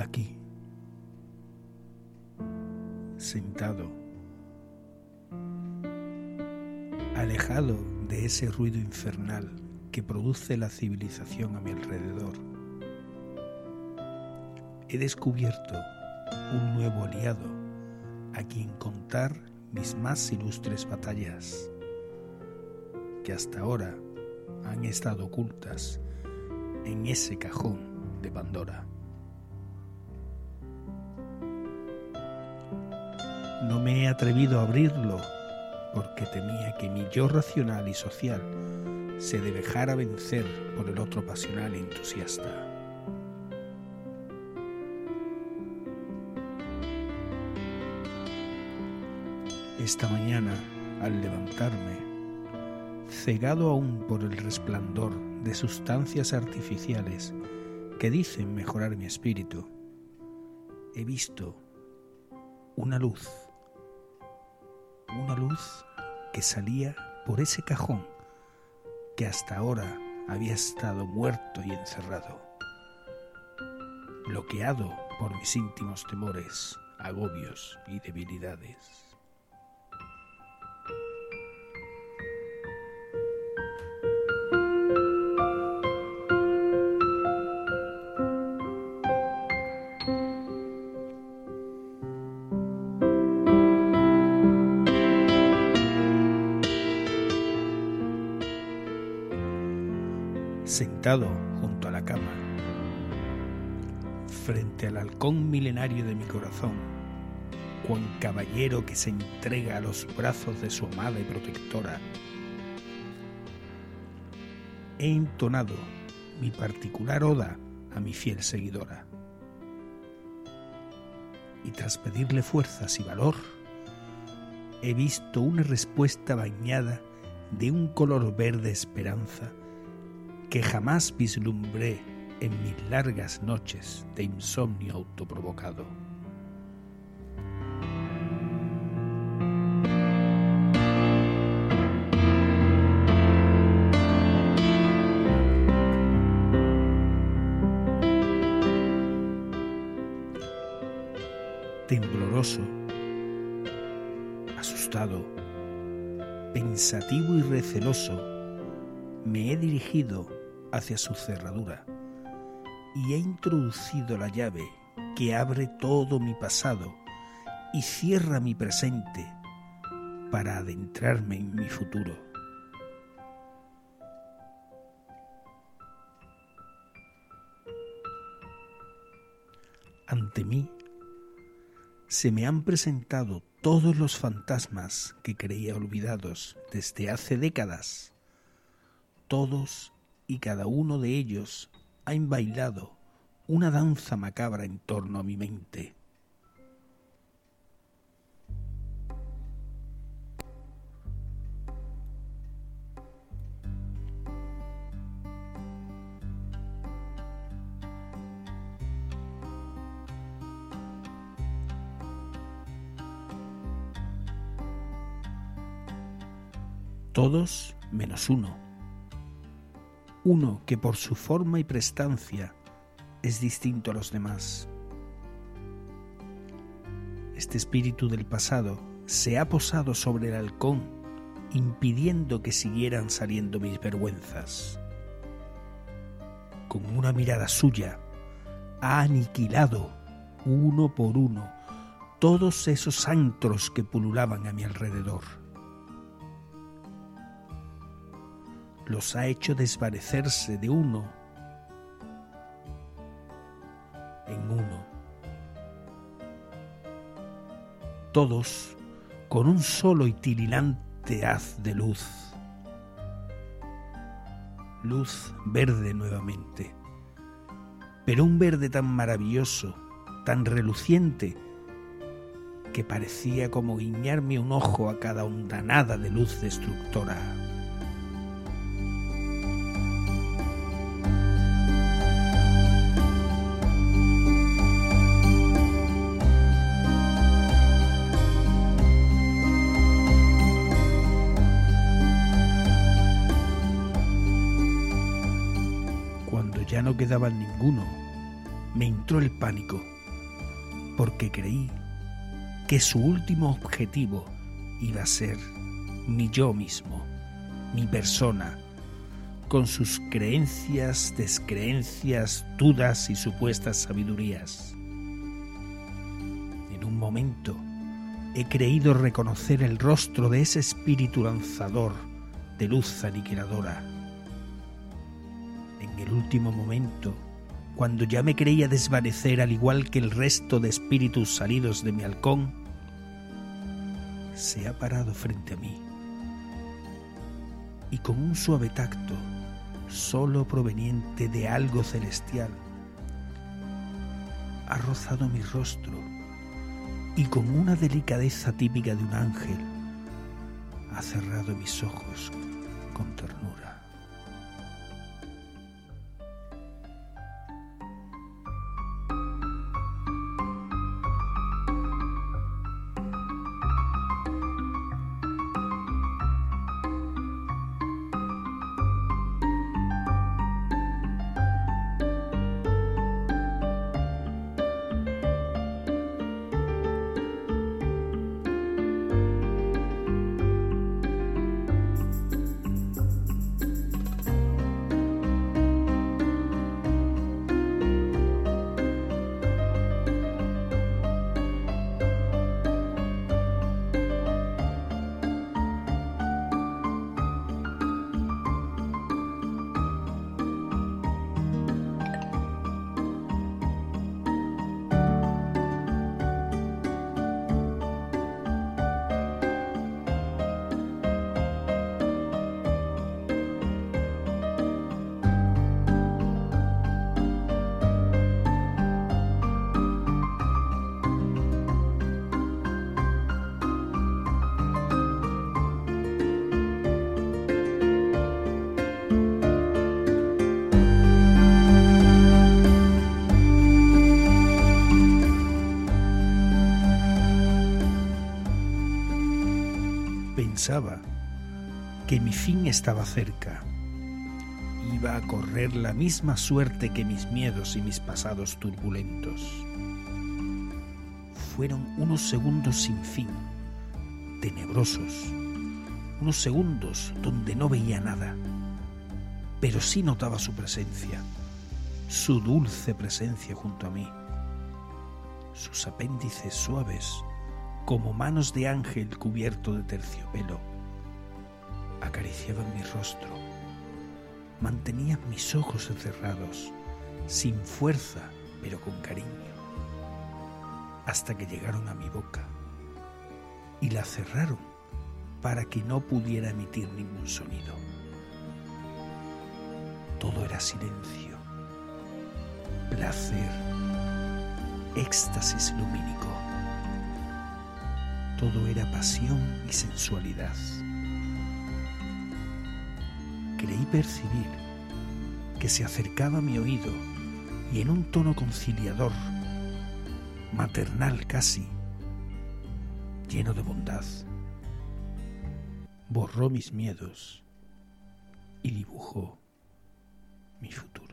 aquí, sentado, alejado de ese ruido infernal que produce la civilización a mi alrededor. He descubierto un nuevo aliado a quien contar mis más ilustres batallas, que hasta ahora han estado ocultas en ese cajón de Pandora. No me he atrevido a abrirlo porque temía que mi yo racional y social se dejara vencer por el otro pasional e entusiasta. Esta mañana, al levantarme, cegado aún por el resplandor de sustancias artificiales que dicen mejorar mi espíritu, he visto una luz, una luz que salía por ese cajón que hasta ahora había estado muerto y encerrado, bloqueado por mis íntimos temores, agobios y debilidades. Sentado junto a la cama, frente al halcón milenario de mi corazón, cuan caballero que se entrega a los brazos de su amada y protectora, he entonado mi particular oda a mi fiel seguidora. Y tras pedirle fuerzas y valor, he visto una respuesta bañada de un color verde esperanza que jamás vislumbré en mis largas noches de insomnio autoprovocado. Tembloroso, asustado, pensativo y receloso, me he dirigido hacia su cerradura y he introducido la llave que abre todo mi pasado y cierra mi presente para adentrarme en mi futuro. Ante mí se me han presentado todos los fantasmas que creía olvidados desde hace décadas, todos y cada uno de ellos ha bailado una danza macabra en torno a mi mente. Todos menos uno uno que por su forma y prestancia es distinto a los demás. Este espíritu del pasado se ha posado sobre el halcón, impidiendo que siguieran saliendo mis vergüenzas. Con una mirada suya, ha aniquilado uno por uno todos esos antros que pululaban a mi alrededor los ha hecho desvanecerse de uno en uno. Todos con un solo y tirilante haz de luz. Luz verde nuevamente, pero un verde tan maravilloso, tan reluciente, que parecía como guiñarme un ojo a cada ondanada de luz destructora. No quedaba ninguno, me entró el pánico, porque creí que su último objetivo iba a ser mi yo mismo, mi persona, con sus creencias, descreencias, dudas y supuestas sabidurías. En un momento he creído reconocer el rostro de ese espíritu lanzador de luz aniquiladora. En el último momento, cuando ya me creía desvanecer al igual que el resto de espíritus salidos de mi halcón, se ha parado frente a mí y con un suave tacto, solo proveniente de algo celestial, ha rozado mi rostro y con una delicadeza típica de un ángel ha cerrado mis ojos con ternura. Pensaba que mi fin estaba cerca. Iba a correr la misma suerte que mis miedos y mis pasados turbulentos. Fueron unos segundos sin fin, tenebrosos, unos segundos donde no veía nada, pero sí notaba su presencia, su dulce presencia junto a mí, sus apéndices suaves como manos de ángel cubierto de terciopelo. Acariciaban mi rostro, mantenían mis ojos encerrados, sin fuerza, pero con cariño, hasta que llegaron a mi boca y la cerraron para que no pudiera emitir ningún sonido. Todo era silencio, placer, éxtasis lumínico todo era pasión y sensualidad. Creí percibir que se acercaba a mi oído y en un tono conciliador, maternal casi, lleno de bondad, borró mis miedos y dibujó mi futuro.